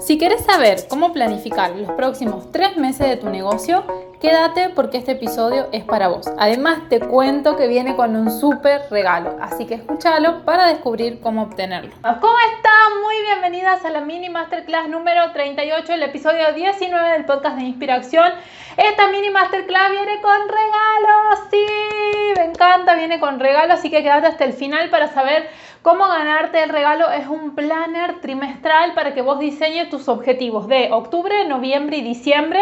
Si quieres saber cómo planificar los próximos tres meses de tu negocio, quédate porque este episodio es para vos. Además te cuento que viene con un súper regalo, así que escúchalo para descubrir cómo obtenerlo. ¿Cómo están? Muy bienvenidas a la mini masterclass número 38, el episodio 19 del podcast de Inspiración. Esta mini masterclass viene con regalos, sí, me encanta, viene con regalos, así que quédate hasta el final para saber cómo ganarte el regalo. Es un planner trimestral para que vos diseñes tus objetivos de octubre, noviembre y diciembre.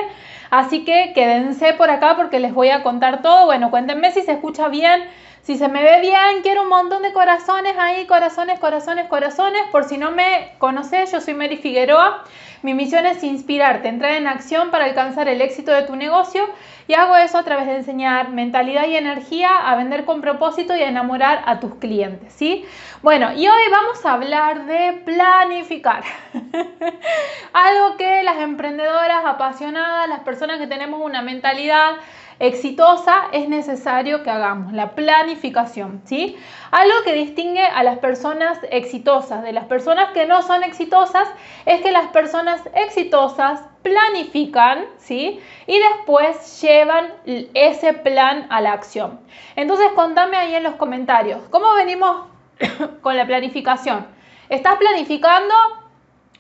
Así que quédense por acá porque les voy a contar todo. Bueno, cuéntenme si se escucha bien si se me ve bien, quiero un montón de corazones ahí, corazones, corazones, corazones. Por si no me conoces, yo soy Mary Figueroa. Mi misión es inspirarte, entrar en acción para alcanzar el éxito de tu negocio y hago eso a través de enseñar mentalidad y energía a vender con propósito y a enamorar a tus clientes, ¿sí? Bueno, y hoy vamos a hablar de planificar. Algo que las emprendedoras apasionadas, las personas que tenemos una mentalidad exitosa es necesario que hagamos la planificación, ¿sí? Algo que distingue a las personas exitosas de las personas que no son exitosas es que las personas exitosas planifican, ¿sí? Y después llevan ese plan a la acción. Entonces, contame ahí en los comentarios, ¿cómo venimos con la planificación? ¿Estás planificando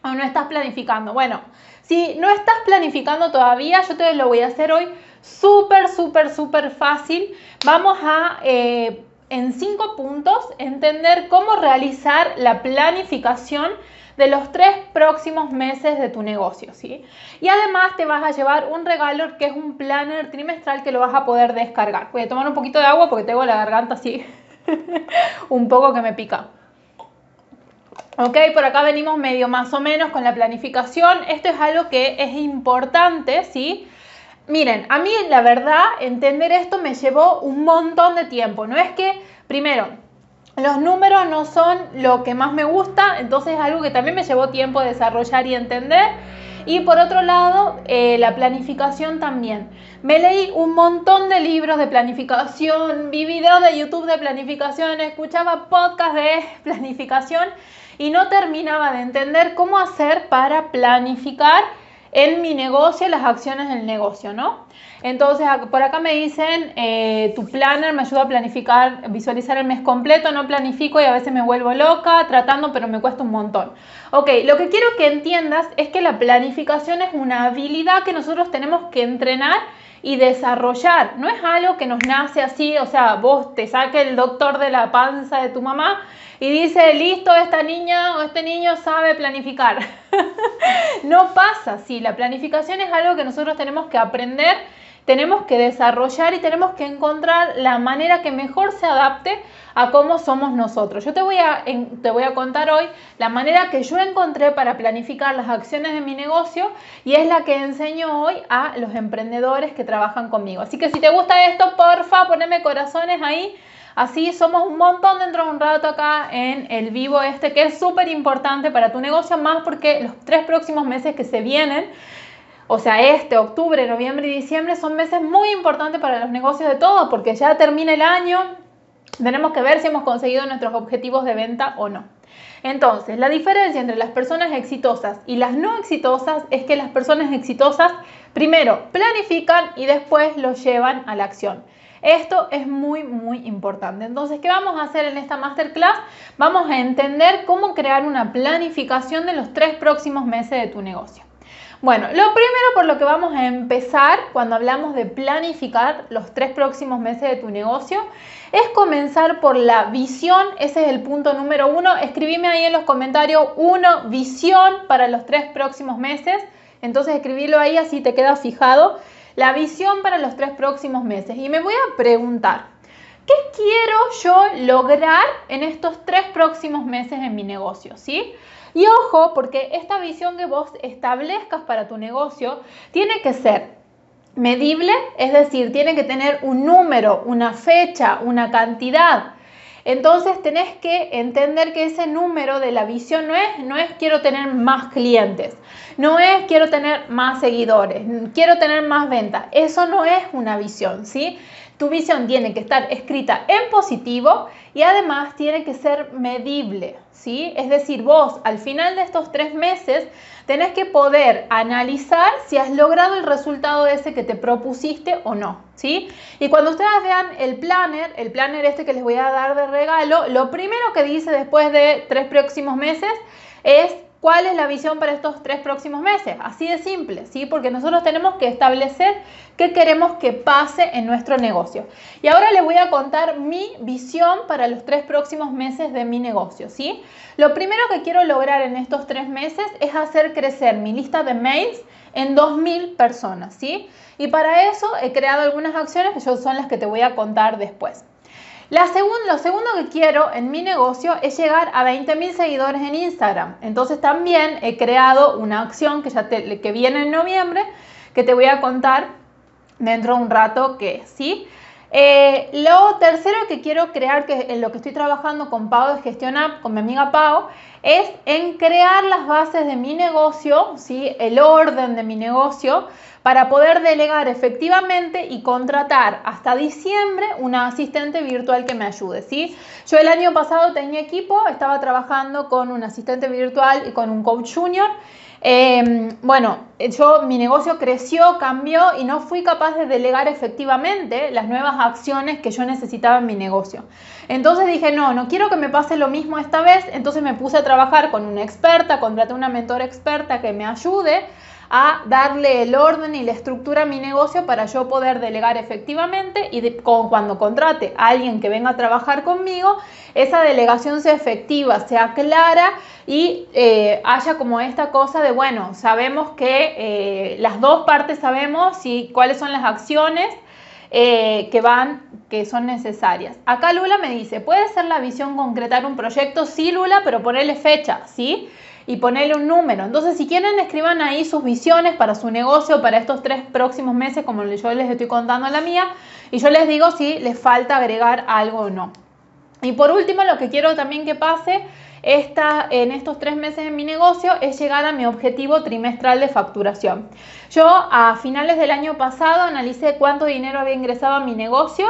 o no estás planificando? Bueno, si no estás planificando todavía, yo te lo voy a hacer hoy súper, súper, súper fácil. Vamos a, eh, en cinco puntos, entender cómo realizar la planificación de los tres próximos meses de tu negocio, ¿sí? Y además te vas a llevar un regalo que es un planner trimestral que lo vas a poder descargar. Voy a tomar un poquito de agua porque tengo la garganta así un poco que me pica. Ok, por acá venimos medio más o menos con la planificación. Esto es algo que es importante, ¿sí? Miren, a mí la verdad, entender esto me llevó un montón de tiempo. No es que, primero, los números no son lo que más me gusta, entonces es algo que también me llevó tiempo desarrollar y entender. Y por otro lado, eh, la planificación también. Me leí un montón de libros de planificación, vi videos de YouTube de planificación, escuchaba podcasts de planificación y no terminaba de entender cómo hacer para planificar en mi negocio las acciones del negocio, ¿no? Entonces, por acá me dicen, eh, tu planner me ayuda a planificar, visualizar el mes completo, no planifico y a veces me vuelvo loca tratando, pero me cuesta un montón. Ok, lo que quiero que entiendas es que la planificación es una habilidad que nosotros tenemos que entrenar y desarrollar. No es algo que nos nace así, o sea, vos te saque el doctor de la panza de tu mamá y dice, listo, esta niña o este niño sabe planificar. no pasa así, la planificación es algo que nosotros tenemos que aprender, tenemos que desarrollar y tenemos que encontrar la manera que mejor se adapte a cómo somos nosotros. Yo te voy, a, te voy a contar hoy la manera que yo encontré para planificar las acciones de mi negocio y es la que enseño hoy a los emprendedores que trabajan conmigo. Así que si te gusta esto, porfa, poneme corazones ahí. Así somos un montón dentro de un rato acá en el vivo este, que es súper importante para tu negocio, más porque los tres próximos meses que se vienen, o sea, este, octubre, noviembre y diciembre, son meses muy importantes para los negocios de todos, porque ya termina el año, tenemos que ver si hemos conseguido nuestros objetivos de venta o no. Entonces, la diferencia entre las personas exitosas y las no exitosas es que las personas exitosas primero planifican y después lo llevan a la acción. Esto es muy, muy importante. Entonces, ¿qué vamos a hacer en esta masterclass? Vamos a entender cómo crear una planificación de los tres próximos meses de tu negocio. Bueno, lo primero por lo que vamos a empezar cuando hablamos de planificar los tres próximos meses de tu negocio es comenzar por la visión. Ese es el punto número uno. Escribime ahí en los comentarios uno, visión para los tres próximos meses. Entonces escribirlo ahí así te queda fijado. La visión para los tres próximos meses. Y me voy a preguntar, ¿qué quiero yo lograr en estos tres próximos meses en mi negocio? ¿Sí? Y ojo, porque esta visión que vos establezcas para tu negocio tiene que ser medible, es decir, tiene que tener un número, una fecha, una cantidad. Entonces tenés que entender que ese número de la visión no es, no es quiero tener más clientes, no es quiero tener más seguidores, quiero tener más ventas. Eso no es una visión, ¿sí? Tu visión tiene que estar escrita en positivo y además tiene que ser medible, ¿sí? Es decir, vos al final de estos tres meses tenés que poder analizar si has logrado el resultado ese que te propusiste o no, ¿sí? Y cuando ustedes vean el planner, el planner este que les voy a dar de regalo, lo primero que dice después de tres próximos meses es ¿Cuál es la visión para estos tres próximos meses? Así de simple, ¿sí? Porque nosotros tenemos que establecer qué queremos que pase en nuestro negocio. Y ahora les voy a contar mi visión para los tres próximos meses de mi negocio, ¿sí? Lo primero que quiero lograr en estos tres meses es hacer crecer mi lista de mails en 2.000 personas, ¿sí? Y para eso he creado algunas acciones que son las que te voy a contar después. Lo segundo que quiero en mi negocio es llegar a 20.000 seguidores en Instagram. Entonces también he creado una acción que, ya que viene en noviembre, que te voy a contar dentro de un rato que sí. Eh, lo tercero que quiero crear, que en lo que estoy trabajando con Pau de Gestión App, con mi amiga Pau, es en crear las bases de mi negocio, ¿sí? el orden de mi negocio, para poder delegar efectivamente y contratar hasta diciembre una asistente virtual que me ayude. ¿sí? Yo el año pasado tenía equipo, estaba trabajando con un asistente virtual y con un coach junior. Em, bueno, yo mi negocio creció, cambió y no fui capaz de delegar efectivamente las nuevas acciones que yo necesitaba en mi negocio. Entonces dije, no, no quiero que me pase lo mismo esta vez, entonces me puse a trabajar con una experta, contraté una mentora experta que me ayude a darle el orden y la estructura a mi negocio para yo poder delegar efectivamente y cuando contrate a alguien que venga a trabajar conmigo, esa delegación sea efectiva, sea clara y eh, haya como esta cosa de, bueno, sabemos que eh, las dos partes sabemos si, cuáles son las acciones eh, que van, que son necesarias. Acá Lula me dice, ¿puede ser la visión concretar un proyecto? Sí, Lula, pero ponerle fecha, ¿sí? Y ponerle un número. Entonces, si quieren, escriban ahí sus visiones para su negocio para estos tres próximos meses, como yo les estoy contando la mía, y yo les digo si les falta agregar algo o no. Y por último, lo que quiero también que pase en estos tres meses en mi negocio es llegar a mi objetivo trimestral de facturación. Yo a finales del año pasado analicé cuánto dinero había ingresado a mi negocio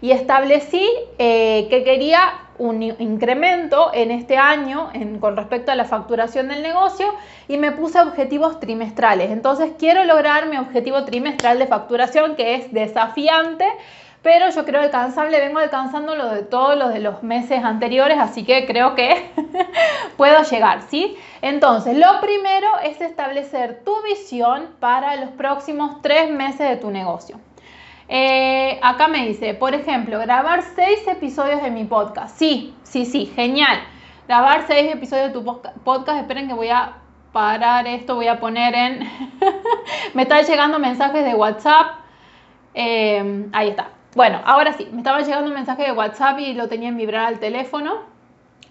y establecí eh, que quería un incremento en este año con respecto a la facturación del negocio y me puse objetivos trimestrales. Entonces quiero lograr mi objetivo trimestral de facturación que es desafiante, pero yo creo alcanzable, vengo alcanzando lo de todos los de los meses anteriores, así que creo que puedo llegar, ¿sí? Entonces, lo primero es establecer tu visión para los próximos tres meses de tu negocio. Eh, acá me dice, por ejemplo, grabar seis episodios de mi podcast. Sí, sí, sí, genial. Grabar seis episodios de tu podcast. Esperen que voy a parar esto, voy a poner en... me están llegando mensajes de WhatsApp. Eh, ahí está. Bueno, ahora sí, me estaba llegando un mensaje de WhatsApp y lo tenía en vibrar al teléfono.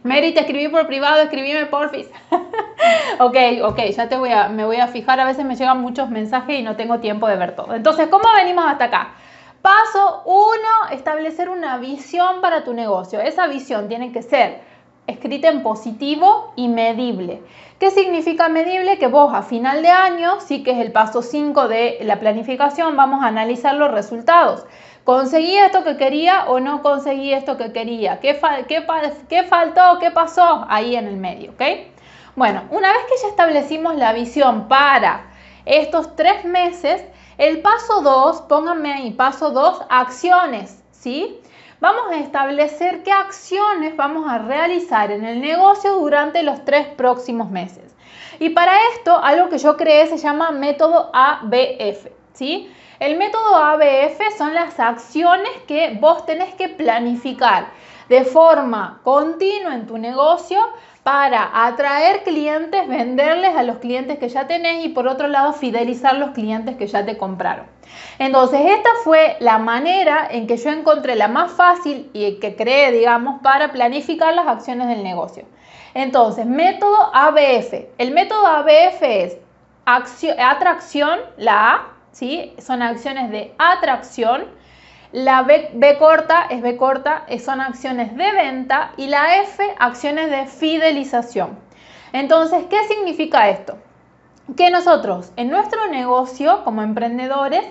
Mary, te escribí por privado, escribime porfis. ok, ok, ya te voy a, me voy a fijar. A veces me llegan muchos mensajes y no tengo tiempo de ver todo. Entonces, ¿cómo venimos hasta acá? Paso uno, establecer una visión para tu negocio. Esa visión tiene que ser escrita en positivo y medible. ¿Qué significa medible? Que vos a final de año, sí que es el paso 5 de la planificación, vamos a analizar los resultados. ¿Conseguí esto que quería o no conseguí esto que quería? ¿Qué, qué, qué faltó? ¿Qué pasó ahí en el medio? ¿ok? Bueno, una vez que ya establecimos la visión para estos tres meses, el paso 2, pónganme ahí, paso 2, acciones, ¿sí? Vamos a establecer qué acciones vamos a realizar en el negocio durante los tres próximos meses. Y para esto, algo que yo creé se llama método ABF, ¿sí? El método ABF son las acciones que vos tenés que planificar de forma continua en tu negocio para atraer clientes, venderles a los clientes que ya tenés y por otro lado fidelizar los clientes que ya te compraron. Entonces esta fue la manera en que yo encontré la más fácil y que creé, digamos, para planificar las acciones del negocio. Entonces, método ABF. El método ABF es atracción, la A, ¿sí? son acciones de atracción la B, corta es B corta, son acciones de venta y la F, acciones de fidelización. Entonces, ¿qué significa esto? Que nosotros en nuestro negocio como emprendedores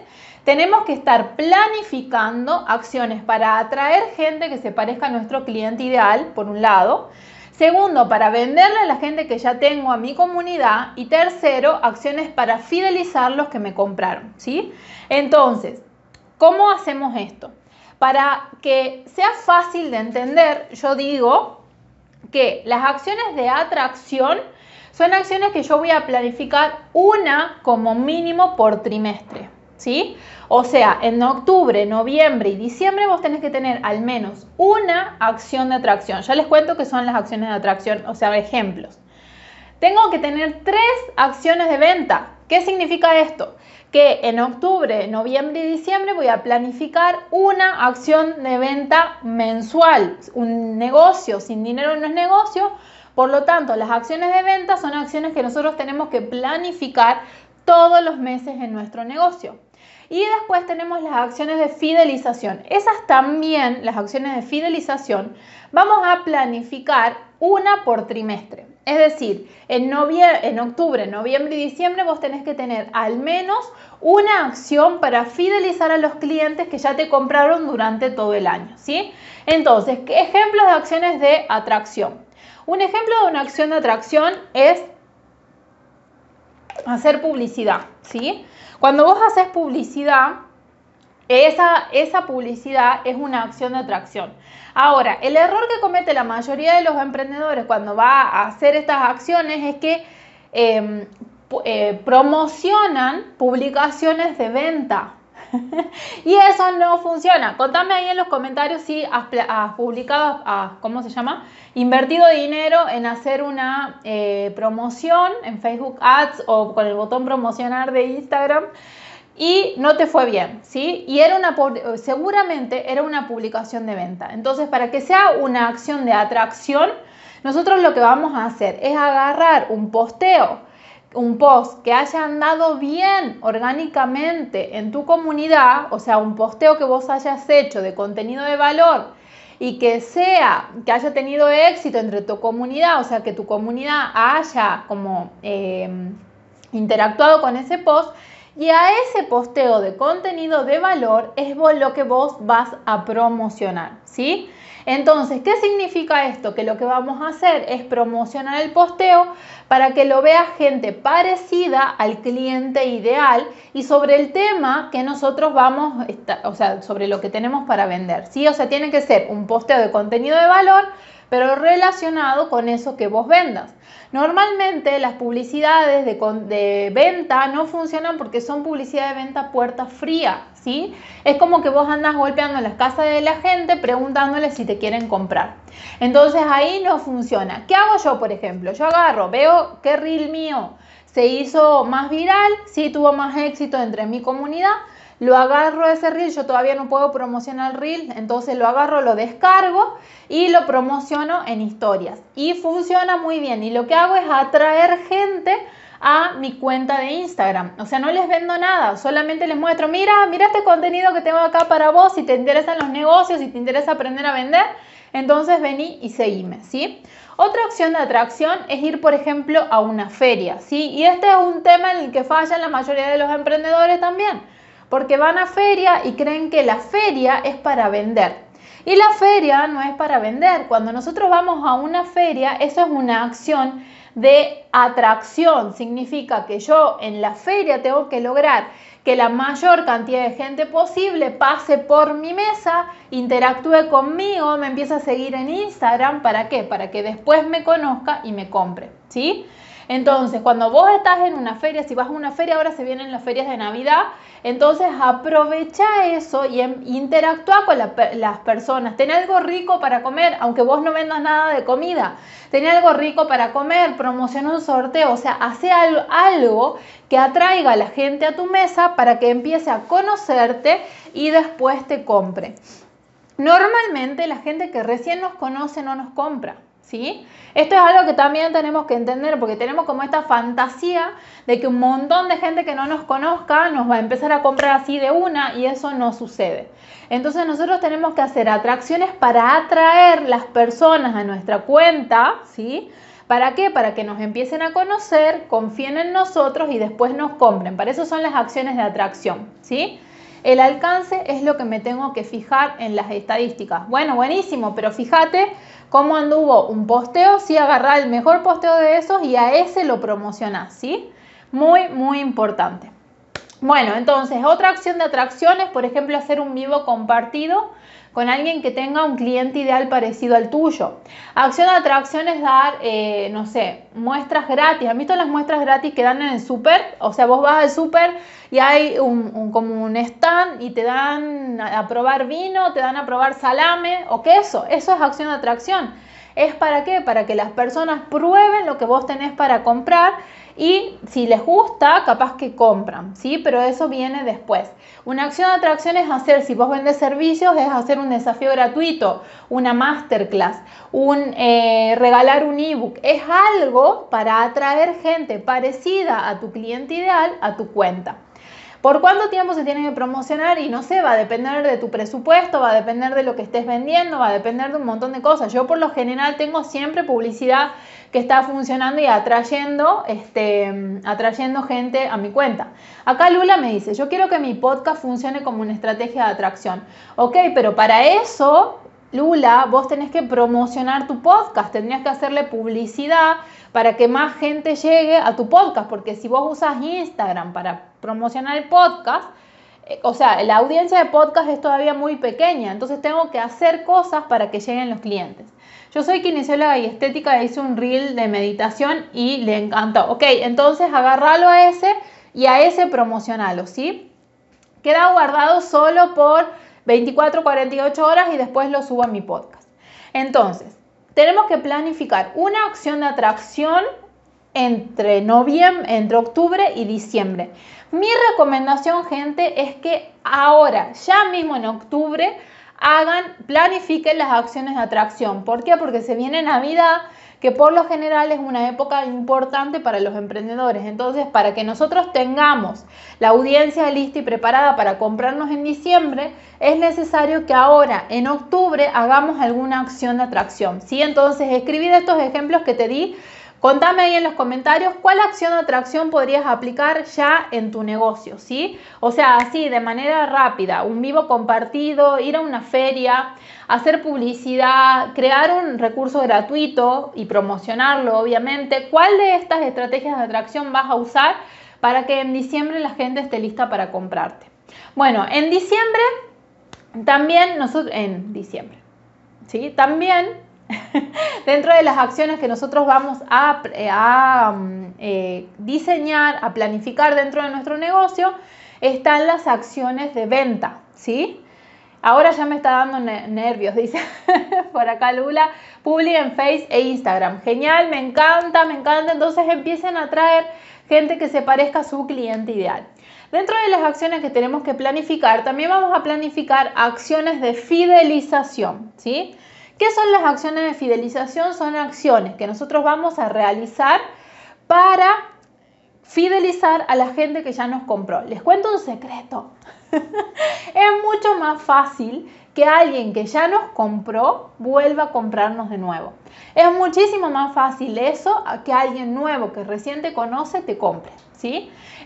tenemos que estar planificando acciones para atraer gente que se parezca a nuestro cliente ideal, por un lado. Segundo, para venderle a la gente que ya tengo a mi comunidad. Y tercero, acciones para fidelizar los que me compraron, ¿sí? Entonces, ¿cómo hacemos esto? Para que sea fácil de entender, yo digo que las acciones de atracción son acciones que yo voy a planificar una como mínimo por trimestre. ¿Sí? O sea, en octubre, noviembre y diciembre vos tenés que tener al menos una acción de atracción. Ya les cuento qué son las acciones de atracción, o sea, ejemplos. Tengo que tener tres acciones de venta. ¿Qué significa esto? Que en octubre, noviembre y diciembre voy a planificar una acción de venta mensual. Un negocio sin dinero no es negocio, por lo tanto, las acciones de venta son acciones que nosotros tenemos que planificar todos los meses en nuestro negocio. Y después tenemos las acciones de fidelización. Esas también, las acciones de fidelización, vamos a planificar una por trimestre. Es decir, en, en octubre, noviembre y diciembre vos tenés que tener al menos una acción para fidelizar a los clientes que ya te compraron durante todo el año. ¿sí? Entonces, ¿qué ejemplos de acciones de atracción? Un ejemplo de una acción de atracción es hacer publicidad, ¿sí? Cuando vos haces publicidad, esa, esa publicidad es una acción de atracción. Ahora, el error que comete la mayoría de los emprendedores cuando va a hacer estas acciones es que em, eh, promocionan publicaciones de venta, y eso no funciona. Contame ahí en los comentarios si has, publicado, ¿cómo se llama? Invertido dinero en hacer una eh, promoción en Facebook Ads o con el botón promocionar de Instagram y no te fue bien, ¿sí? Y era una, seguramente era una publicación de venta. Entonces, para que sea una acción de atracción, nosotros lo que vamos a hacer es agarrar un posteo un post que haya andado bien orgánicamente en tu comunidad, o sea, un posteo que vos hayas hecho de contenido de valor y que sea, que haya tenido éxito entre tu comunidad, o sea, que tu comunidad haya como eh, interactuado con ese post, y a ese posteo de contenido de valor es lo que vos vas a promocionar, ¿sí? Entonces, ¿qué significa esto? Que lo que vamos a hacer es promocionar el posteo para que lo vea gente parecida al cliente ideal y sobre el tema que nosotros vamos, o sea, sobre lo que tenemos para vender, ¿sí? O sea, tiene que ser un posteo de contenido de valor, pero relacionado con eso que vos vendas. Normalmente las publicidades de, venta no funcionan porque son publicidad de venta puerta fría, ¿sí? Es como que vos andas golpeando las casas de la gente preguntándoles si te quieren comprar. Entonces ahí no funciona. ¿Qué hago yo, por ejemplo? Yo agarro, veo qué reel mío se hizo más viral, sí tuvo más éxito entre mi comunidad, lo agarro ese reel, yo todavía no puedo promocionar el reel, entonces lo agarro, lo descargo y lo promociono en historias. Y funciona muy bien. Y lo que hago es atraer gente a mi cuenta de Instagram. O sea, no les vendo nada, solamente les muestro, mira, mira este contenido que tengo acá para vos, si te interesan los negocios, si te interesa aprender a vender, entonces vení y seguime, ¿sí? Otra opción de atracción es ir, por ejemplo, a una feria, ¿sí? Y este es un tema en el que fallan la mayoría de los emprendedores también porque van a feria y creen que la feria es para vender. Y la feria no es para vender. Cuando nosotros vamos a una feria, eso es una acción de atracción. Significa que yo en la feria tengo que lograr que la mayor cantidad de gente posible pase por mi mesa, interactúe conmigo, me empiece a seguir en Instagram. ¿Para qué? Para que después me conozca y me compre. ¿Sí? Entonces, cuando vos estás en una feria, si vas a una feria, ahora se vienen las ferias de Navidad, entonces aprovecha eso y em, interactúa con las personas. Ten algo rico para comer, aunque vos no vendas nada de comida. Ten algo rico para comer, promociona un sorteo, o sea, hace algo que atraiga a la gente a tu mesa para que empiece a conocerte y después te compre. Normalmente la gente que recién nos conoce no nos compra. ¿Sí? Esto es algo que también tenemos que entender porque tenemos como esta fantasía de que un montón de gente que no nos conozca nos va a empezar a comprar así de una y eso no sucede. Entonces nosotros tenemos que hacer atracciones para atraer las personas a nuestra cuenta, ¿sí? ¿Para qué? Para que nos empiecen a conocer, confíen en nosotros y después nos compren. Para eso son las acciones de atracción, ¿sí? El alcance es lo que me tengo que fijar en las estadísticas. Bueno, buenísimo, pero fíjate cómo anduvo un posteo, si agarrar el mejor posteo de esos y a ese lo promocionás, ¿sí? Muy, muy importante. Bueno, entonces, otra acción de atracción es, por ejemplo, hacer un vivo compartido con alguien que tenga un cliente ideal parecido al tuyo. Acción de atracción es dar, eh, no sé, muestras gratis. ¿Han visto las muestras gratis que dan en el súper? O sea, vos vas al súper y hay un, como un stand y te dan a probar vino, te dan a probar salame o queso. Eso es acción de atracción. ¿Es para qué? Para que las personas prueben lo que vos tenés para comprar y si les gusta, capaz que compran, ¿sí? Pero eso viene después. Una acción de atracción es hacer, si vos vendes servicios, es hacer un desafío gratuito, una masterclass, un eh, regalar un ebook. Es algo para atraer gente parecida a tu cliente ideal a tu cuenta. ¿Por cuánto tiempo se tiene que promocionar? Y no sé, va a depender de tu presupuesto, va a depender de lo que estés vendiendo, va a depender de un montón de cosas. Yo por lo general tengo siempre publicidad que está funcionando y atrayendo, este, atrayendo gente a mi cuenta. Acá Lula me dice, yo quiero que mi podcast funcione como una estrategia de atracción. Ok, pero para eso Lula, vos tenés que promocionar tu podcast, tendrías que hacerle publicidad para que más gente llegue a tu podcast, porque si vos usas Instagram para promocionar el podcast, eh, o sea, la audiencia de podcast es todavía muy pequeña, entonces tengo que hacer cosas para que lleguen los clientes. Yo soy kinesióloga y estética, hice un reel de meditación y le encantó. Ok, entonces agárralo a ese y a ese promocionalo, ¿sí? Queda guardado solo por 24, 48 horas y después lo subo a mi podcast. Entonces, tenemos que planificar una acción de atracción entre noviembre, entre octubre y diciembre. Mi recomendación, gente, es que ahora, ya mismo en octubre, hagan, planifiquen las acciones de atracción. ¿Por qué? Porque se viene Navidad, que por lo general es una época importante para los emprendedores. Entonces, para que nosotros tengamos la audiencia lista y preparada para comprarnos en diciembre, es necesario que ahora, en octubre, hagamos alguna acción de atracción. ¿sí? Entonces, escribir estos ejemplos que te di Contame ahí en los comentarios cuál acción de atracción podrías aplicar ya en tu negocio, ¿sí? O sea, así, de manera rápida, un vivo compartido, ir a una feria, hacer publicidad, crear un recurso gratuito y promocionarlo, obviamente. ¿Cuál de estas estrategias de atracción vas a usar para que en diciembre la gente esté lista para comprarte? Bueno, en diciembre, también nosotros, en diciembre, ¿sí? También Dentro de las acciones que nosotros vamos a, eh, mm, eh, diseñar, a planificar dentro de nuestro negocio, están las acciones de venta, ¿sí? Ahora ya me está dando nervios, dice por acá Lula. Publi en Face e Instagram. Genial, me encanta, me encanta. Entonces empiecen a traer gente que se parezca a su cliente ideal. Dentro de las acciones que tenemos que planificar, también vamos a planificar acciones de fidelización, ¿sí? ¿Qué son las acciones de fidelización? Son acciones que nosotros vamos a realizar para fidelizar a la gente que ya nos compró. Les cuento un secreto. es mucho más fácil que alguien que ya nos compró vuelva a comprarnos de nuevo. Es muchísimo más fácil eso que alguien nuevo que recién te conoce te compre.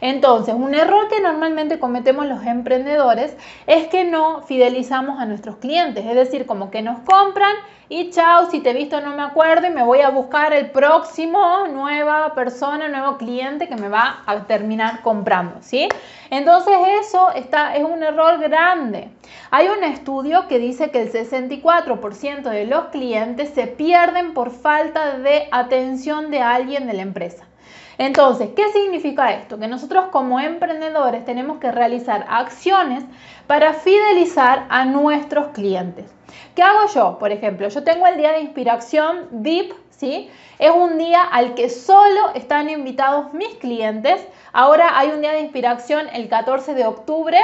Entonces, un error que normalmente cometemos los emprendedores es que no fidelizamos a nuestros clientes, es decir, como que nos compran y chao, si te he visto no me acuerdo y me voy a buscar el próximo nueva persona, nuevo cliente que me va a terminar comprando, ¿sí? Entonces eso está, es un error grande. Hay un estudio que dice que el 64% de los clientes se pierden por falta de atención de alguien de la empresa. Entonces, ¿qué significa esto? Que nosotros como emprendedores tenemos que realizar acciones para fidelizar a nuestros clientes. ¿Qué hago yo? Por ejemplo, yo tengo el día de inspiración VIP, ¿sí? Es un día al que solo están invitados mis clientes. Ahora hay un día de inspiración el 14 de octubre.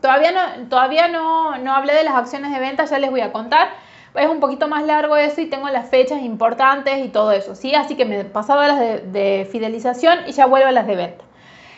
Todavía no, todavía no, no hablé de las acciones de venta, ya les voy a contar es un poquito más largo eso y tengo las fechas importantes y todo eso, ¿sí? Así que me pasado a las de, fidelización y ya vuelvo a las de venta.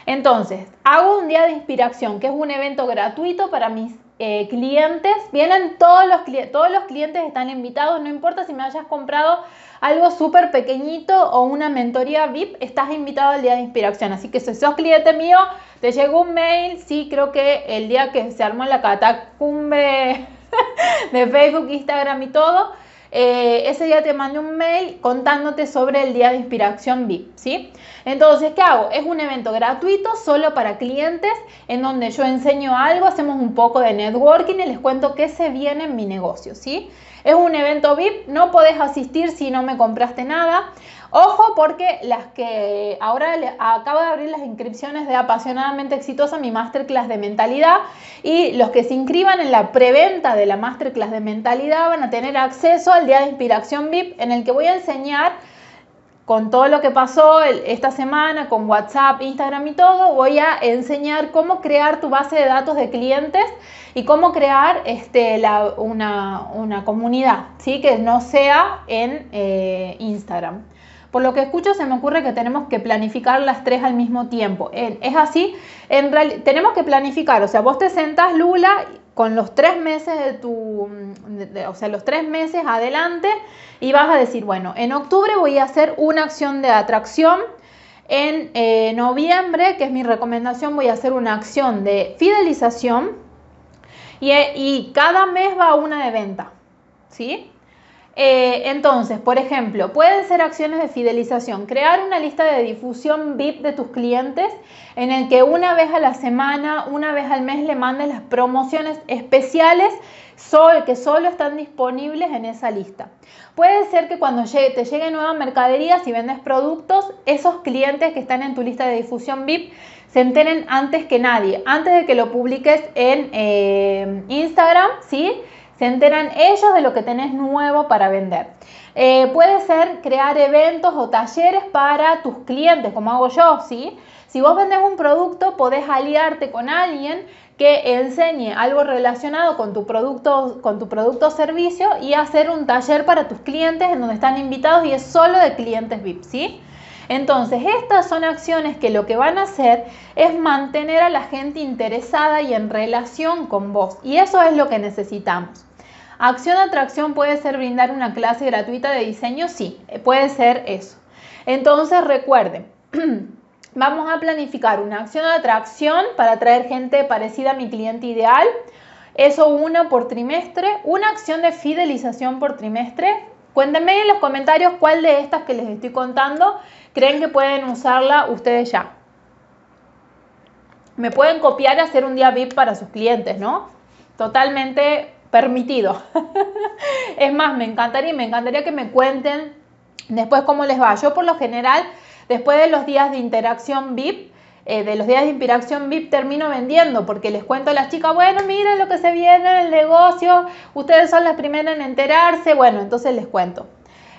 Entonces, hago un día de inspiración, que es un evento gratuito para mis eh, clientes, vienen todos los, todos los clientes están invitados, no importa si me hayas comprado algo súper pequeñito o una mentoría VIP, estás invitado al día de inspiración. Así que si sos cliente mío, te llegó un mail, sí, creo que el día que se armó la catacumbe de Facebook, Instagram y todo, eh, ese día te mandé un mail contándote sobre el día de inspiración VIP, ¿sí? Entonces, ¿qué hago? Es un evento gratuito solo para clientes en donde yo enseño algo, hacemos un poco de networking y les cuento qué se viene en mi negocio, ¿sí? Es un evento VIP, no podés asistir si no me compraste nada. Ojo porque las que ahora acabo de abrir las inscripciones de apasionadamente exitosa, mi masterclass de mentalidad y los que se inscriban en la preventa de la masterclass de mentalidad van a tener acceso al día de inspiración VIP en el que voy a enseñar con todo lo que pasó esta semana, con WhatsApp, Instagram y todo, voy a enseñar cómo crear tu base de datos de clientes y cómo crear este, una, comunidad, ¿sí? que no sea en eh, Instagram. Por lo que escucho, se me ocurre que tenemos que planificar las tres al mismo tiempo. Es así, en tenemos que planificar, o sea, vos te sentás, Lula, con los tres meses de tu, o sea, los tres meses adelante y vas a decir, bueno, en octubre voy a hacer una acción de atracción. En eh, noviembre, que es mi recomendación, voy a hacer una acción de fidelización y, y cada mes va una de venta, ¿sí? Eh, entonces, por ejemplo, pueden ser acciones de fidelización. Crear una lista de difusión VIP de tus clientes en el que una vez a la semana, una vez al mes le mandes las promociones especiales que solo están disponibles en esa lista. Puede ser que cuando te llegue nueva mercadería, si vendes productos, esos clientes que están en tu lista de difusión VIP se enteren antes que nadie, antes de que lo publiques en eh, Instagram, ¿sí? Se enteran ellos de lo que tenés nuevo para vender. Eh, puede ser crear eventos o talleres para tus clientes, como hago yo, ¿sí? Si vos vendes un producto, podés aliarte con alguien que enseñe algo relacionado con tu producto, con tu producto o servicio y hacer un taller para tus clientes en donde están invitados y es solo de clientes VIP, ¿sí? Entonces, estas son acciones que lo que van a hacer es mantener a la gente interesada y en relación con vos. Y eso es lo que necesitamos. Acción atracción puede ser brindar una clase gratuita de diseño, sí, puede ser eso. Entonces recuerden, vamos a planificar una acción de atracción para atraer gente parecida a mi cliente ideal. Eso una por trimestre, una acción de fidelización por trimestre. Cuéntenme en los comentarios cuál de estas que les estoy contando creen que pueden usarla ustedes ya. Me pueden copiar y hacer un día VIP para sus clientes, ¿no? Totalmente permitido. es más, me encantaría, me encantaría que me cuenten después cómo les va. Yo por lo general, después de los días de interacción VIP, eh, de los días de interacción VIP termino vendiendo porque les cuento a las chicas, bueno, miren lo que se viene en el negocio, ustedes son las primeras en enterarse, bueno, entonces les cuento.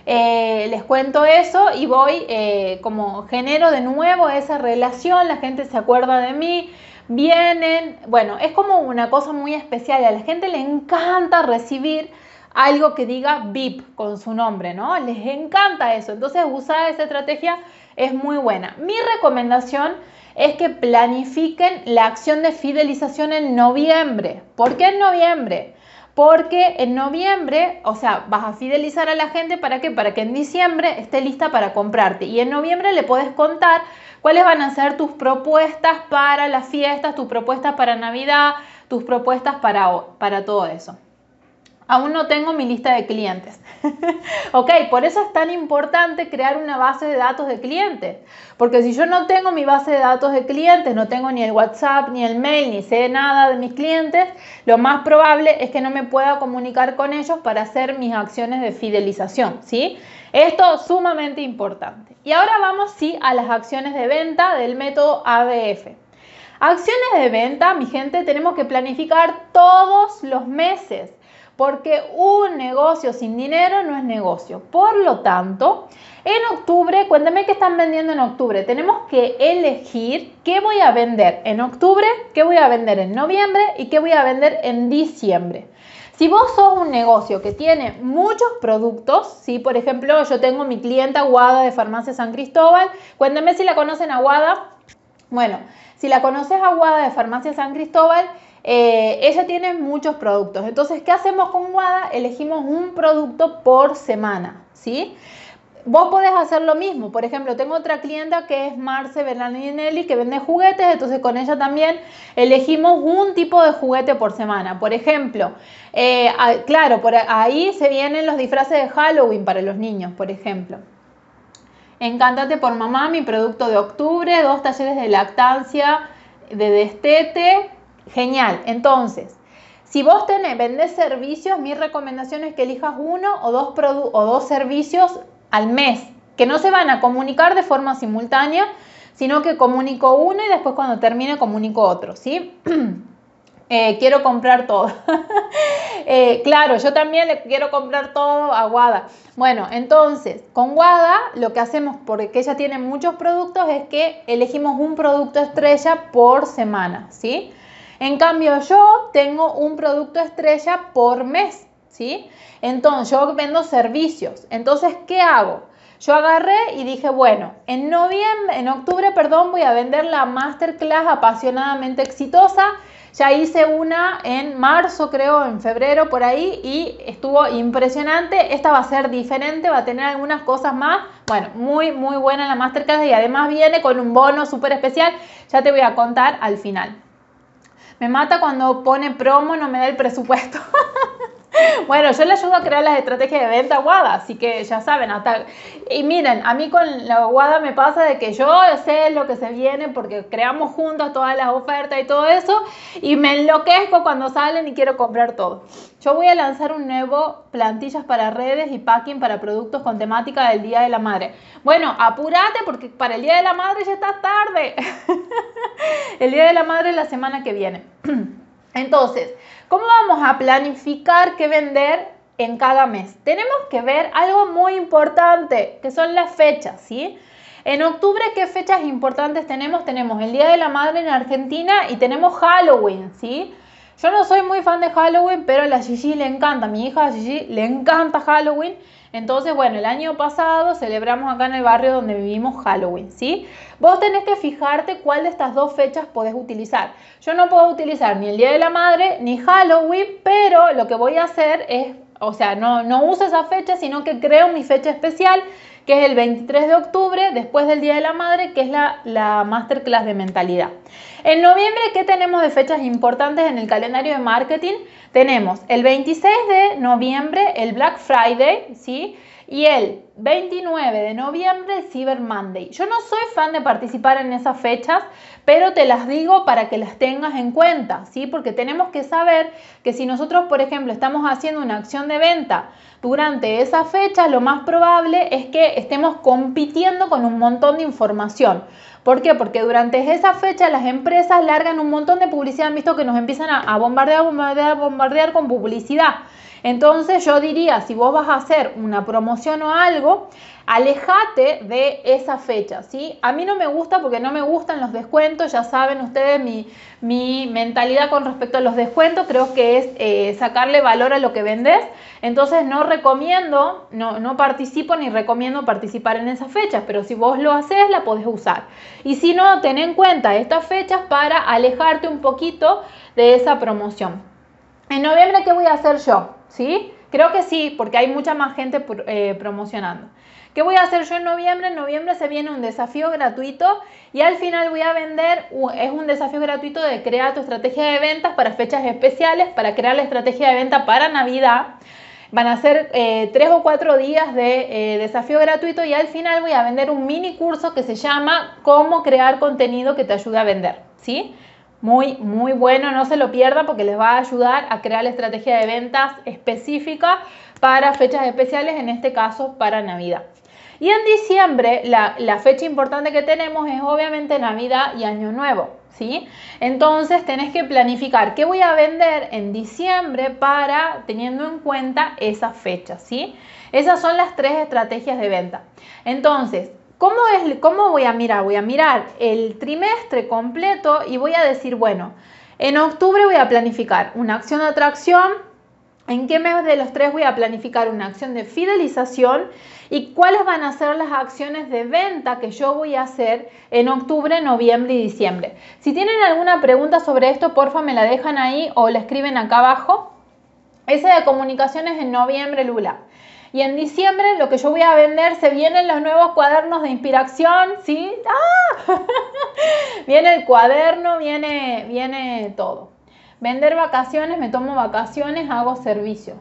Eh, les cuento eso y voy eh, como genero de nuevo esa relación, la gente se acuerda de mí, vienen, bueno, es como una cosa muy especial, a la gente le encanta recibir algo que diga VIP con su nombre, ¿no? Les encanta eso, entonces usar esa estrategia es muy buena. Mi recomendación es que planifiquen la acción de fidelización en noviembre. ¿Por qué en noviembre? Porque en noviembre, o sea, vas a fidelizar a la gente para qué? Para que en diciembre esté lista para comprarte. Y en noviembre le puedes contar cuáles van a ser tus propuestas para las fiestas, tus propuestas para Navidad, tus propuestas para, para todo eso aún no tengo mi lista de clientes. ok, por eso es tan importante crear una base de datos de clientes. Porque si yo no tengo mi base de datos de clientes, no tengo ni el WhatsApp, ni el mail, ni sé nada de mis clientes, lo más probable es que no me pueda comunicar con ellos para hacer mis acciones de fidelización. ¿sí? Esto es sumamente importante. Y ahora vamos sí a las acciones de venta del método ABF. Acciones de venta, mi gente, tenemos que planificar todos los meses porque un negocio sin dinero no es negocio. Por lo tanto, en octubre, cuéntame qué están vendiendo en octubre. Tenemos que elegir qué voy a vender en octubre, qué voy a vender en noviembre y qué voy a vender en diciembre. Si vos sos un negocio que tiene muchos productos, si por ejemplo yo tengo mi clienta Aguada de Farmacia San Cristóbal, cuéntame si la conocen Aguada. Bueno, si la conoces Aguada de Farmacia San Cristóbal, eh, ella tiene muchos productos. Entonces, ¿qué hacemos con Wada? Elegimos un producto por semana, ¿sí? Vos podés hacer lo mismo. Por ejemplo, tengo otra clienta que es Marce Bernardinelli que vende juguetes, entonces con ella también elegimos un tipo de juguete por semana. Por ejemplo, eh, claro, por ahí se vienen los disfraces de Halloween para los niños, por ejemplo. Encántate por mamá, mi producto de octubre, dos talleres de lactancia, de destete. Genial. Entonces, si vos tenés, vendés servicios, mi recomendación es que elijas uno o dos, o dos servicios al mes, que no se van a comunicar de forma simultánea, sino que comunico uno y después cuando termine comunico otro, ¿sí? Eh, quiero comprar todo. Eh, claro, yo también le quiero comprar todo a Wada. Bueno, entonces, con Wada lo que hacemos, porque ella tiene muchos productos, es que elegimos un producto estrella por semana, ¿sí? En cambio, yo tengo un producto estrella por mes, ¿sí? Entonces, yo vendo servicios. Entonces, ¿qué hago? Yo agarré y dije, bueno, en noviembre, en octubre, perdón, voy a vender la masterclass apasionadamente exitosa. Ya hice una en marzo, creo, en febrero, por ahí, y estuvo impresionante. Esta va a ser diferente, va a tener algunas cosas más. Bueno, muy, muy buena la masterclass y además viene con un bono súper especial. Ya te voy a contar al final. Me mata cuando pone promo, no me da el presupuesto. Bueno, yo le ayudo a crear las estrategias de venta Guada, así que ya saben, hasta... Y miren, a mí con la Guada me pasa de que yo sé lo que se viene porque creamos juntos todas las ofertas y todo eso y me enloquezco cuando salen y quiero comprar todo. Yo voy a lanzar un nuevo plantillas para redes y packing para productos con temática del Día de la Madre. Bueno, apúrate porque para el Día de la Madre ya está tarde. el Día de la Madre es la semana que viene. Entonces, ¿cómo vamos a planificar qué vender en cada mes? Tenemos que ver algo muy importante, que son las fechas, ¿sí? En octubre, ¿qué fechas importantes tenemos? Tenemos el Día de la Madre en Argentina y tenemos Halloween, ¿sí? Yo no soy muy fan de Halloween, pero a la Gigi le encanta, mi hija Gigi le encanta Halloween. Entonces, bueno, el año pasado celebramos acá en el barrio donde vivimos Halloween, ¿sí? Vos tenés que fijarte cuál de estas dos fechas podés utilizar. Yo no puedo utilizar ni el Día de la Madre ni Halloween, pero lo que voy a hacer es, o sea, no, no uso esa fecha, sino que creo mi fecha especial que es el 23 de octubre, después del Día de la Madre, que es la, la masterclass de mentalidad. En noviembre, ¿qué tenemos de fechas importantes en el calendario de marketing? Tenemos el 26 de noviembre, el Black Friday, ¿sí? Y el 29 de noviembre, Cyber Monday. Yo no soy fan de participar en esas fechas, pero te las digo para que las tengas en cuenta, ¿sí? Porque tenemos que saber que si nosotros, por ejemplo, estamos haciendo una acción de venta durante esa fecha, lo más probable es que estemos compitiendo con un montón de información. ¿Por qué? Porque durante esa fecha las empresas largan un montón de publicidad, han visto que nos empiezan a, bombardear, bombardear, bombardear con publicidad. Entonces yo diría, si vos vas a hacer una promoción o algo, alejate de esa fecha, ¿sí? A mí no me gusta porque no me gustan los descuentos, ya saben ustedes mi, mentalidad con respecto a los descuentos, creo que es eh, sacarle valor a lo que vendes, entonces no recomiendo, no, no participo ni recomiendo participar en esas fechas, pero si vos lo haces, la podés usar. Y si no, ten en cuenta estas fechas para alejarte un poquito de esa promoción. En noviembre, ¿qué voy a hacer yo? ¿Sí? Creo que sí, porque hay mucha más gente eh, promocionando. ¿Qué voy a hacer yo en noviembre? En noviembre se viene un desafío gratuito y al final voy a vender, es un desafío gratuito de crear tu estrategia de ventas para fechas especiales, para crear la estrategia de venta para Navidad. Van a ser eh, tres o cuatro días de eh, desafío gratuito y al final voy a vender un mini curso que se llama Cómo crear contenido que te ayude a vender. ¿Sí? Muy, muy bueno, no se lo pierdan porque les va a ayudar a crear la estrategia de ventas específica para fechas especiales, en este caso para Navidad. Y en diciembre, la, la, fecha importante que tenemos es obviamente Navidad y Año Nuevo, ¿sí? Entonces tenés que planificar qué voy a vender en diciembre para teniendo en cuenta esa fecha, ¿sí? Esas son las tres estrategias de venta. Entonces, ¿Cómo, es, ¿Cómo voy a mirar? Voy a mirar el trimestre completo y voy a decir, bueno, en octubre voy a planificar una acción de atracción en qué mes de los tres voy a planificar una acción de fidelización y cuáles van a ser las acciones de venta que yo voy a hacer en octubre, noviembre y diciembre. Si tienen alguna pregunta sobre esto, porfa me la dejan ahí o la escriben acá abajo. Ese de comunicaciones en noviembre, Lula. Y en diciembre lo que yo voy a vender, se vienen los nuevos cuadernos de inspiración, ¿sí? ¡Ah! viene el cuaderno, viene, viene todo. Vender vacaciones, me tomo vacaciones, hago servicio.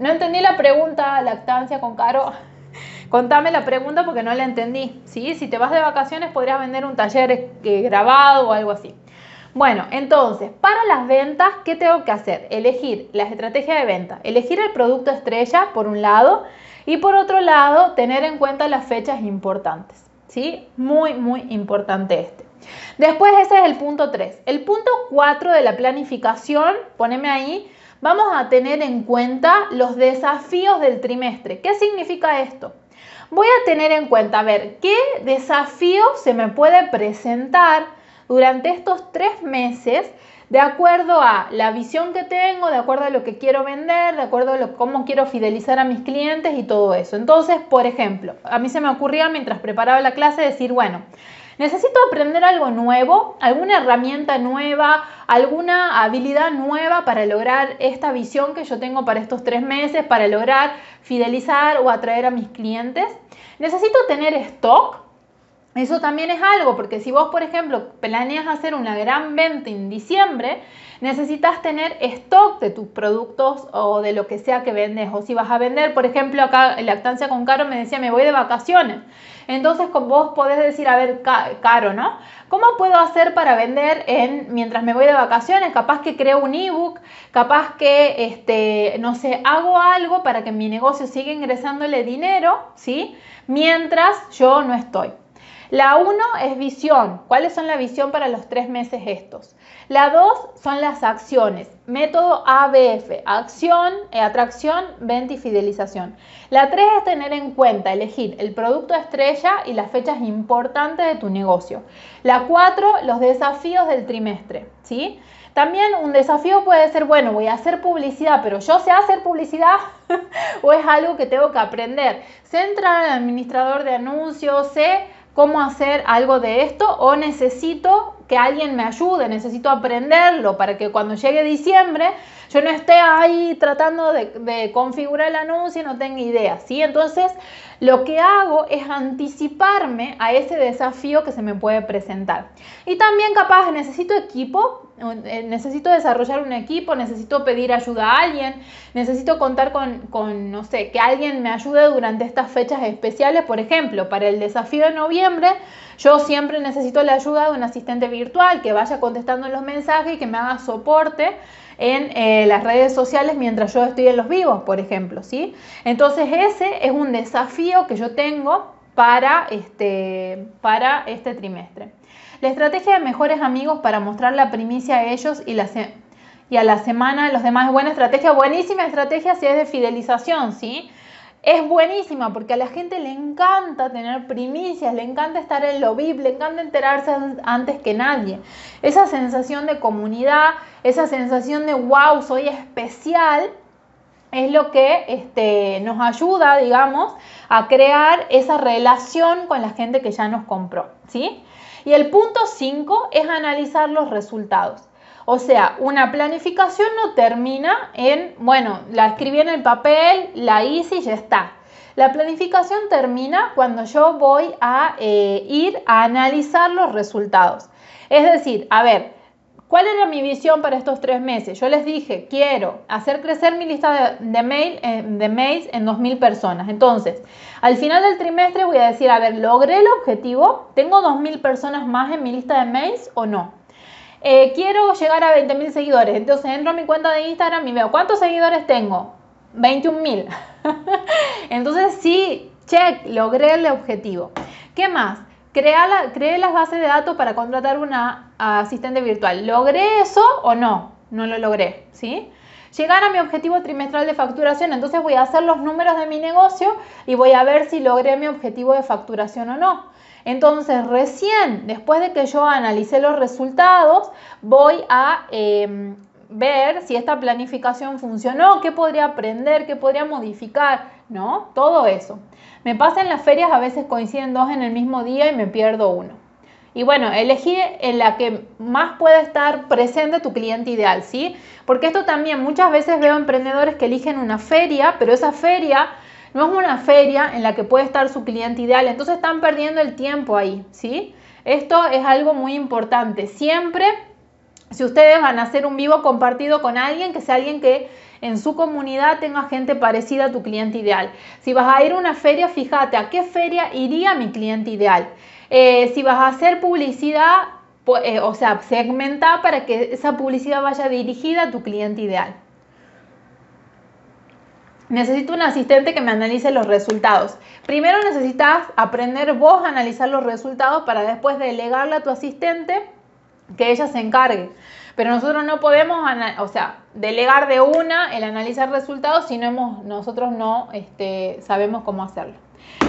No entendí la pregunta, lactancia con Caro. Contame la pregunta porque no la entendí. ¿sí? Si te vas de vacaciones podrías vender un taller eh, grabado o algo así. Bueno, entonces, para las ventas, ¿qué tengo que hacer? Elegir la estrategia de venta, elegir el producto estrella por un lado y por otro lado, tener en cuenta las fechas importantes. ¿Sí? Muy, muy importante este. Después ese es el punto 3. El punto 4 de la planificación, poneme ahí, vamos a tener en cuenta los desafíos del trimestre. ¿Qué significa esto? voy a tener en cuenta, a ver, qué desafío se me puede presentar durante estos tres meses de acuerdo a la visión que tengo, de acuerdo a lo que quiero vender, de acuerdo a cómo quiero fidelizar a mis clientes y todo eso. Entonces, por ejemplo, a mí se me ocurría mientras preparaba la clase decir, bueno, necesito aprender algo nuevo, alguna herramienta nueva, alguna habilidad nueva para lograr esta visión que yo tengo para estos tres meses, para lograr fidelizar o atraer a mis clientes. Necesito tener stock. Eso también es algo, porque si vos, por ejemplo, planeas hacer una gran venta en diciembre, necesitas tener stock de tus productos o de lo que sea que vendes. O si vas a vender, por ejemplo, acá en Lactancia con Caro me decía, me voy de vacaciones. Entonces vos podés decir, a ver, Caro, ¿no? ¿Cómo puedo hacer para vender en, mientras me voy de vacaciones? Capaz que creo un ebook, capaz que, este, no sé, hago algo para que mi negocio siga ingresándole dinero, ¿sí? Mientras yo no estoy. La 1 es visión. ¿Cuáles son la visión para los tres meses estos? La 2 son las acciones. Método ABF. Acción, eh, atracción, venta y fidelización. La 3 es tener en cuenta, elegir el producto estrella y las fechas importantes de tu negocio. La 4, los desafíos del trimestre. ¿sí? También un desafío puede ser, bueno, voy a hacer publicidad, pero yo sé hacer publicidad o es algo que tengo que aprender. Sé entrar al administrador de anuncios, sé cómo hacer algo de esto o necesito que alguien me ayude, necesito aprenderlo para que cuando llegue diciembre yo no esté ahí tratando de, configurar el anuncio y no tenga idea, ¿sí? Entonces, lo que hago es anticiparme a ese desafío que se me puede presentar. Y también capaz necesito equipo, eh, necesito desarrollar un equipo, necesito pedir ayuda a alguien, necesito contar con, con, no sé, que alguien me ayude durante estas fechas especiales. Por ejemplo, para el desafío de noviembre, yo siempre necesito la ayuda de un asistente virtual que vaya contestando los mensajes y que me haga soporte en eh, las redes sociales mientras yo estoy en los vivos, por ejemplo, ¿sí? Entonces ese es un desafío que yo tengo para este, para este trimestre. La estrategia de mejores amigos para mostrar la primicia a ellos y, a la semana los demás es buena estrategia, buenísima estrategia si es de fidelización, ¿sí? Es buenísima porque a la gente le encanta tener primicias, le encanta estar en lo VIP, le encanta enterarse antes que nadie. Esa sensación de comunidad, esa sensación de wow, soy especial, es lo que este, nos ayuda, digamos, a crear esa relación con la gente que ya nos compró, ¿sí? Y el punto 5 es analizar los resultados. O sea, una planificación no termina en, bueno, la escribí en el papel, la hice y ya está. La planificación termina cuando yo voy a eh, ir a analizar los resultados. Es decir, a ver, ¿cuál era mi visión para estos tres meses? Yo les dije, quiero hacer crecer mi lista de, mail, eh, de mails en 2.000 personas. Entonces, al final del trimestre voy a decir, a ver, ¿logré el objetivo? ¿Tengo 2.000 personas más en mi lista de mails o no? Eh, quiero llegar a 20.000 seguidores. Entonces entro a mi cuenta de Instagram y veo cuántos seguidores tengo. 21.000. Entonces sí, check, logré el objetivo. ¿Qué más? la, creé las bases de datos para contratar una asistente virtual. ¿Logré eso o no? No lo logré, ¿sí? Llegar a mi objetivo trimestral de facturación, entonces voy a hacer los números de mi negocio y voy a ver si logré mi objetivo de facturación o no. Entonces, recién después de que yo analicé los resultados, voy a em, ver si esta planificación funcionó, qué podría aprender, qué podría modificar, ¿no? Todo eso. Me pasa en las ferias, a veces coinciden dos en el mismo día y me pierdo uno. Y bueno, elegí en la que más puede estar presente tu cliente ideal, ¿sí? Porque esto también muchas veces veo emprendedores que eligen una feria, pero esa feria no es una feria en la que puede estar su cliente ideal, entonces están perdiendo el tiempo ahí, ¿sí? Esto es algo muy importante. Siempre, si ustedes van a hacer un vivo compartido con alguien, que sea alguien que en su comunidad tenga gente parecida a tu cliente ideal. Si vas a ir a una feria, fíjate a qué feria iría mi cliente ideal. Eh, si vas a hacer publicidad, eh, o sea, segmenta para que esa publicidad vaya dirigida a tu cliente ideal. Necesito un asistente que me analice los resultados. Primero necesitas aprender vos a analizar los resultados para después delegarle a tu asistente que ella se encargue. Pero nosotros no podemos, o sea, delegar de una el analizar resultados si no hemos, nosotros no este, sabemos cómo hacerlo.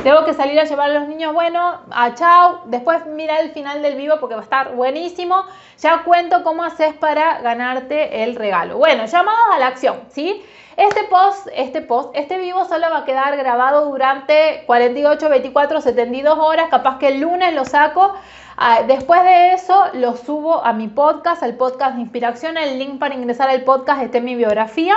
Tengo que salir a llevar a los niños, bueno, a chao. Después mira el final del vivo porque va a estar buenísimo. Ya cuento cómo haces para ganarte el regalo. Bueno, llamados a la acción, ¿sí? Este post, este post, este vivo solo va a quedar grabado durante 48, 24, 72 horas. Capaz que el lunes lo saco. Ah, después de eso lo subo a mi podcast, al podcast de inspiración. El link para ingresar al podcast está en mi biografía.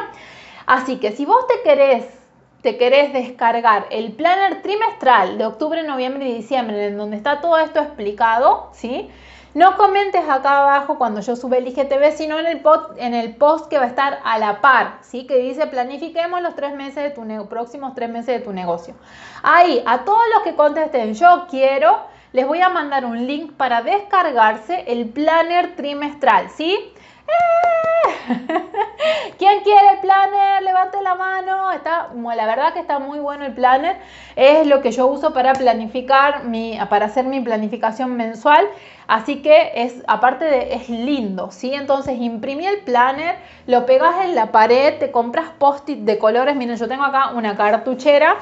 Así que si vos te querés te querés descargar el planner trimestral de octubre, noviembre y diciembre, en donde está todo esto explicado, ¿sí? No comentes acá abajo cuando yo sube el IGTV, sino en el, post, en el post que va a estar a la par, ¿sí? Que dice planifiquemos los tres meses de tu próximos tres meses de tu negocio. Ahí, a todos los que contesten yo quiero, les voy a mandar un link para descargarse el planner trimestral, ¿sí? ¿Quién quiere el planner? Levante la mano. Está, la verdad que está muy bueno el planner. Es lo que yo uso para planificar mi, para hacer mi planificación mensual. Así que es, aparte de, es lindo, ¿sí? Entonces imprimí el planner, lo pegas en la pared, te compras post-it de colores. Miren, yo tengo acá una cartuchera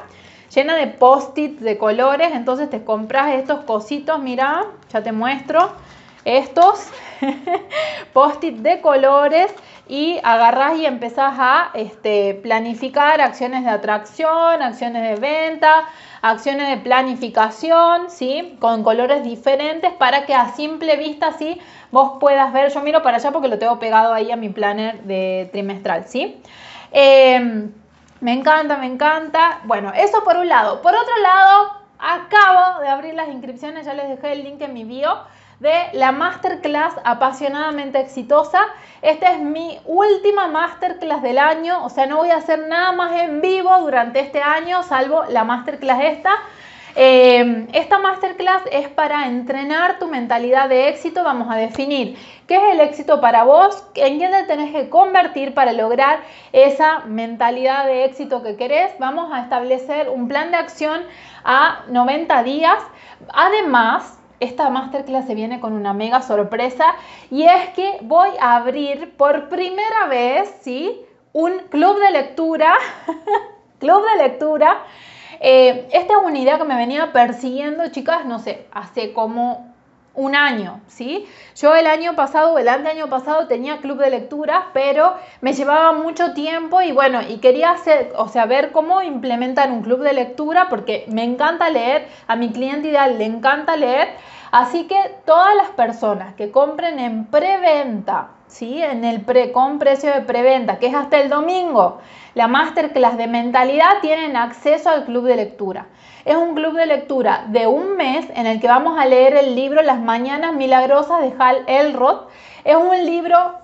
llena de post-it de colores. Entonces te compras estos cositos, mira, ya te muestro estos post-it de colores y agarras y empezás a este, planificar acciones de atracción, acciones de venta, acciones de planificación, ¿sí? Con colores diferentes para que a simple vista, ¿sí? Vos puedas ver, yo miro para allá porque lo tengo pegado ahí a mi planner de trimestral, ¿sí? Em, me encanta, me encanta. Bueno, eso por un lado. Por otro lado, acabo de abrir las inscripciones, ya les dejé el link en mi bio de la masterclass apasionadamente exitosa. Esta es mi última masterclass del año, o sea, no voy a hacer nada más en vivo durante este año, salvo la masterclass esta. Eh, esta masterclass es para entrenar tu mentalidad de éxito. Vamos a definir qué es el éxito para vos, en quién te tenés que convertir para lograr esa mentalidad de éxito que querés. Vamos a establecer un plan de acción a 90 días. Además, esta masterclass se viene con una mega sorpresa y es que voy a abrir por primera vez, ¿sí? Un club de lectura, club de lectura. Eh, esta es una idea que me venía persiguiendo, chicas, no sé, hace como un año, ¿sí? Yo el año pasado, el año pasado tenía club de lectura, pero me llevaba mucho tiempo y bueno, y quería hacer, o sea, ver cómo implementar un club de lectura porque me encanta leer, a mi cliente ideal le encanta leer, Así que todas las personas que compren en preventa, ¿sí? en el pre, con precio de preventa, que es hasta el domingo, la masterclass de mentalidad, tienen acceso al club de lectura. Es un club de lectura de un mes en el que vamos a leer el libro Las Mañanas Milagrosas de Hal Elrod. Es un libro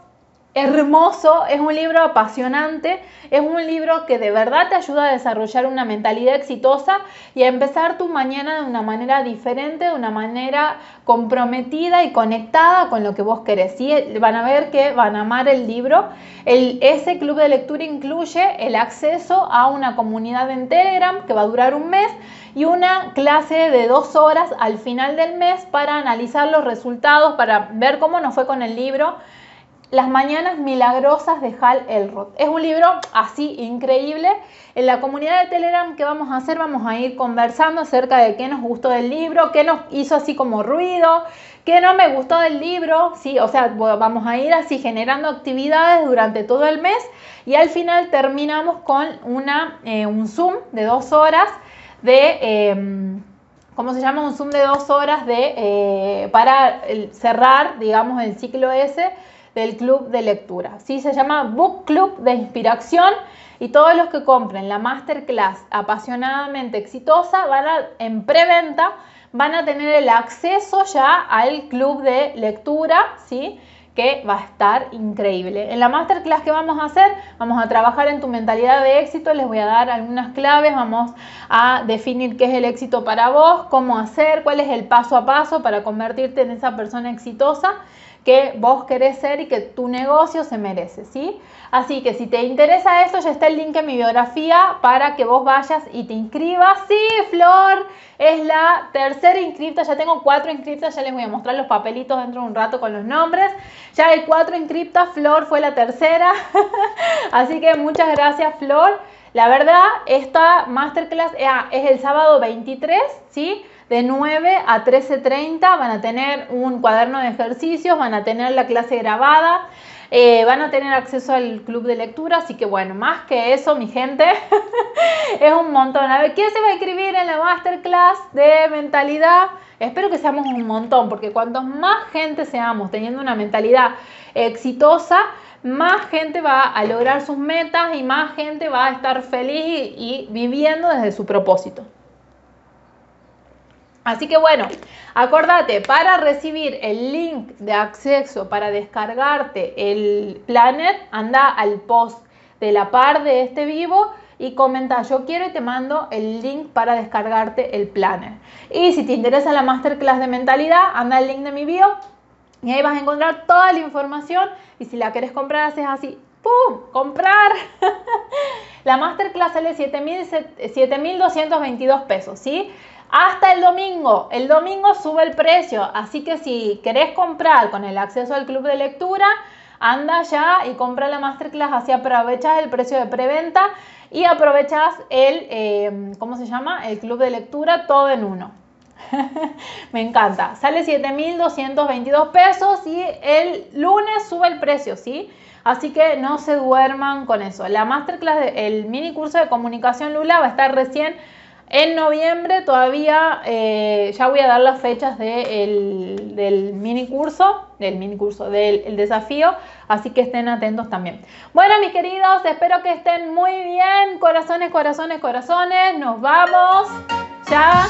hermoso, es un libro apasionante, es un libro que de verdad te ayuda a desarrollar una mentalidad exitosa y a empezar tu mañana de una manera diferente, de una manera comprometida y conectada con lo que vos querés. Van a ver que van a amar el libro. El, ese club de lectura incluye el acceso a una comunidad en Telegram que va a durar un mes y una clase de dos horas al final del mes para analizar los resultados, para ver cómo nos fue con el libro las mañanas milagrosas de Hal Elrod. Es un libro así increíble. En la comunidad de Telegram, ¿qué vamos a hacer? Vamos a ir conversando acerca de qué nos gustó del libro, qué nos hizo así como ruido, qué no me gustó del libro. Sí, o sea, vamos a ir así generando actividades durante todo el mes y al final terminamos con una, eh, un Zoom de dos horas de... Em, ¿cómo se llama? Un Zoom de dos horas de, eh, para cerrar, digamos, el ciclo ese del club de lectura. ¿sí? Se llama Book Club de Inspiración y todos los que compren la masterclass apasionadamente exitosa van a, en preventa van a tener el acceso ya al club de lectura, ¿sí? que va a estar increíble. En la masterclass que vamos a hacer, vamos a trabajar en tu mentalidad de éxito, les voy a dar algunas claves, vamos a definir qué es el éxito para vos, cómo hacer, cuál es el paso a paso para convertirte en esa persona exitosa que vos querés ser y que tu negocio se merece, ¿sí? Así que si te interesa esto, ya está el link en mi biografía para que vos vayas y te inscribas. Sí, Flor es la tercera inscripta, ya tengo cuatro inscriptas, ya les voy a mostrar los papelitos dentro de un rato con los nombres. Ya hay cuatro inscriptas, Flor fue la tercera. Así que muchas gracias, Flor. La verdad, esta masterclass ah, es el sábado 23, ¿sí? De 9 a 13.30 van a tener un cuaderno de ejercicios, van a tener la clase grabada, eh, van a tener acceso al club de lectura, así que bueno, más que eso, mi gente, es un montón. A ver, ¿quién se va a escribir en la masterclass de mentalidad? Espero que seamos un montón, porque cuanto más gente seamos teniendo una mentalidad exitosa, más gente va a lograr sus metas y más gente va a estar feliz y viviendo desde su propósito. Así que bueno, acordate, para recibir el link de acceso para descargarte el planner, anda al post de la par de este vivo y comenta yo quiero y te mando el link para descargarte el planner. Y si te interesa la masterclass de mentalidad, anda al link de mi bio y ahí vas a encontrar toda la información y si la quieres comprar haces así, ¡pum! ¡Comprar! la masterclass sale 7.222 pesos, ¿sí? hasta el domingo. El domingo sube el precio, así que si querés comprar con el acceso al club de lectura, anda ya y compra la masterclass, así aprovechas el precio de preventa y aprovechas el, eh, ¿cómo se llama? El club de lectura todo en uno. Me encanta. Sale 7.222 pesos y el lunes sube el precio, ¿sí? Así que no se duerman con eso. La masterclass, el mini curso de comunicación Lula va a estar recién en noviembre todavía eh, ya voy a dar las fechas del mini curso, del mini curso, del desafío, así que estén atentos también. Bueno, mis queridos, espero que estén muy bien. Corazones, corazones, corazones. Nos vamos. Ya